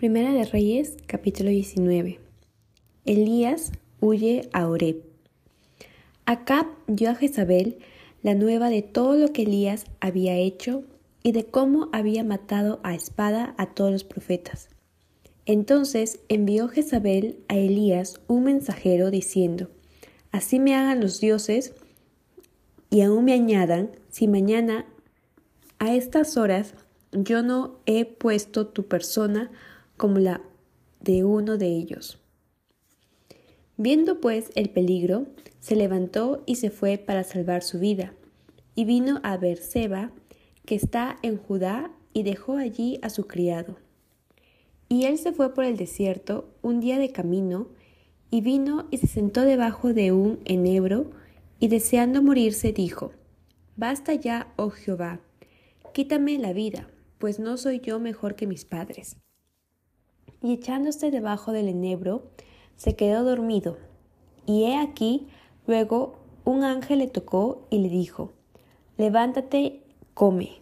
Primera de Reyes, capítulo 19. Elías huye a Oreb. Acab dio a Jezabel la nueva de todo lo que Elías había hecho y de cómo había matado a espada a todos los profetas. Entonces envió Jezabel a Elías un mensajero diciendo, Así me hagan los dioses y aún me añadan, si mañana a estas horas yo no he puesto tu persona como la de uno de ellos. Viendo pues el peligro, se levantó y se fue para salvar su vida, y vino a Berseba, que está en Judá, y dejó allí a su criado. Y él se fue por el desierto un día de camino, y vino y se sentó debajo de un enebro, y deseando morirse dijo, Basta ya, oh Jehová, quítame la vida, pues no soy yo mejor que mis padres y echándose debajo del enebro, se quedó dormido. Y he aquí, luego un ángel le tocó y le dijo, Levántate, come.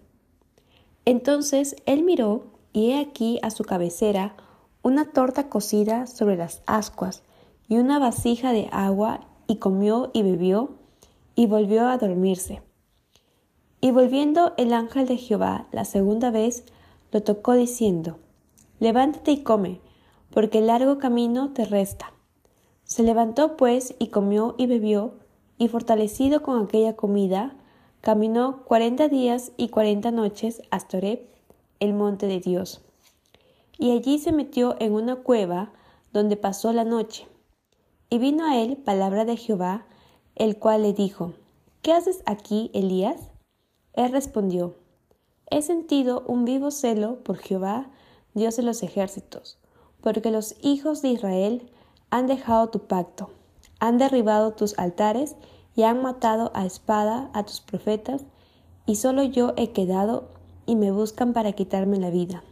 Entonces él miró, y he aquí a su cabecera una torta cocida sobre las ascuas, y una vasija de agua, y comió y bebió, y volvió a dormirse. Y volviendo el ángel de Jehová la segunda vez, lo tocó diciendo, Levántate y come, porque el largo camino te resta. Se levantó pues y comió y bebió, y fortalecido con aquella comida, caminó cuarenta días y cuarenta noches hasta Oreb, el monte de Dios. Y allí se metió en una cueva donde pasó la noche. Y vino a él palabra de Jehová, el cual le dijo, ¿Qué haces aquí, Elías? Él respondió, He sentido un vivo celo por Jehová, Dios de los ejércitos, porque los hijos de Israel han dejado tu pacto, han derribado tus altares y han matado a espada a tus profetas, y solo yo he quedado y me buscan para quitarme la vida.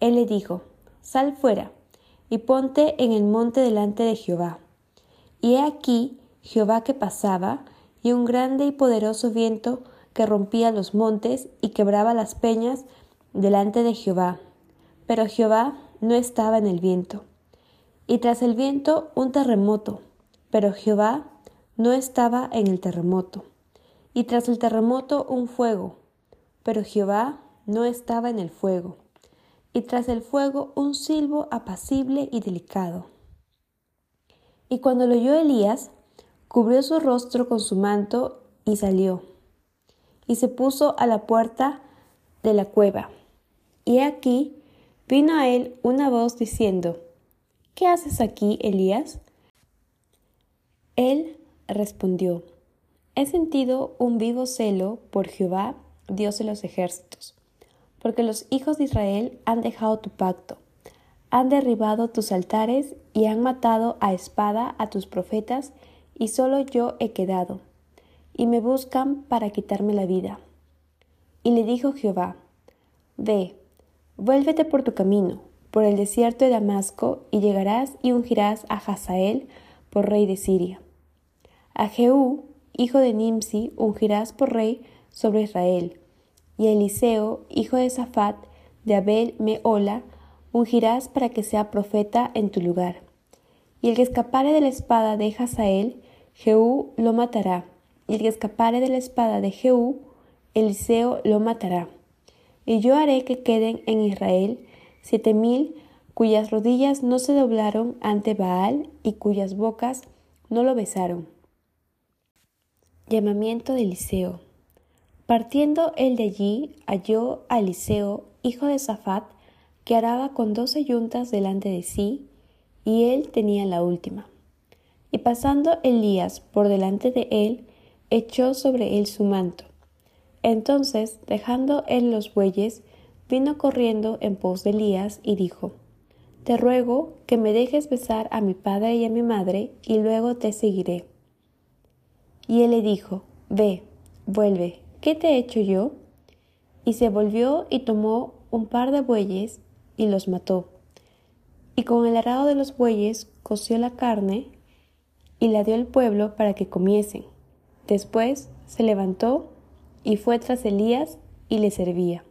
Él le dijo, Sal fuera y ponte en el monte delante de Jehová. Y he aquí Jehová que pasaba, y un grande y poderoso viento que rompía los montes y quebraba las peñas delante de Jehová pero Jehová no estaba en el viento. Y tras el viento un terremoto, pero Jehová no estaba en el terremoto. Y tras el terremoto un fuego, pero Jehová no estaba en el fuego. Y tras el fuego un silbo apacible y delicado. Y cuando lo oyó Elías, cubrió su rostro con su manto y salió. Y se puso a la puerta de la cueva. Y aquí vino a él una voz diciendo, ¿Qué haces aquí, Elías? Él respondió, He sentido un vivo celo por Jehová, Dios de los ejércitos, porque los hijos de Israel han dejado tu pacto, han derribado tus altares y han matado a espada a tus profetas, y solo yo he quedado, y me buscan para quitarme la vida. Y le dijo Jehová, Ve, Vuélvete por tu camino, por el desierto de Damasco, y llegarás y ungirás a Hazael por rey de Siria. A Jehú, hijo de Nimsi, ungirás por rey sobre Israel, y a Eliseo, hijo de Safat, de Abel Meola, ungirás para que sea profeta en tu lugar. Y el que escapare de la espada de Hazael, Jehú lo matará, y el que escapare de la espada de Jehú, Eliseo lo matará y yo haré que queden en Israel siete mil cuyas rodillas no se doblaron ante Baal y cuyas bocas no lo besaron. Llamamiento de Eliseo. Partiendo él de allí, halló a Eliseo, hijo de Safat, que araba con doce yuntas delante de sí, y él tenía la última. Y pasando Elías por delante de él, echó sobre él su manto, entonces, dejando él los bueyes, vino corriendo en pos de Elías y dijo, Te ruego que me dejes besar a mi padre y a mi madre, y luego te seguiré. Y él le dijo, Ve, vuelve, ¿qué te he hecho yo? Y se volvió y tomó un par de bueyes y los mató. Y con el arado de los bueyes coció la carne y la dio al pueblo para que comiesen. Después se levantó y fue tras Elías y le servía.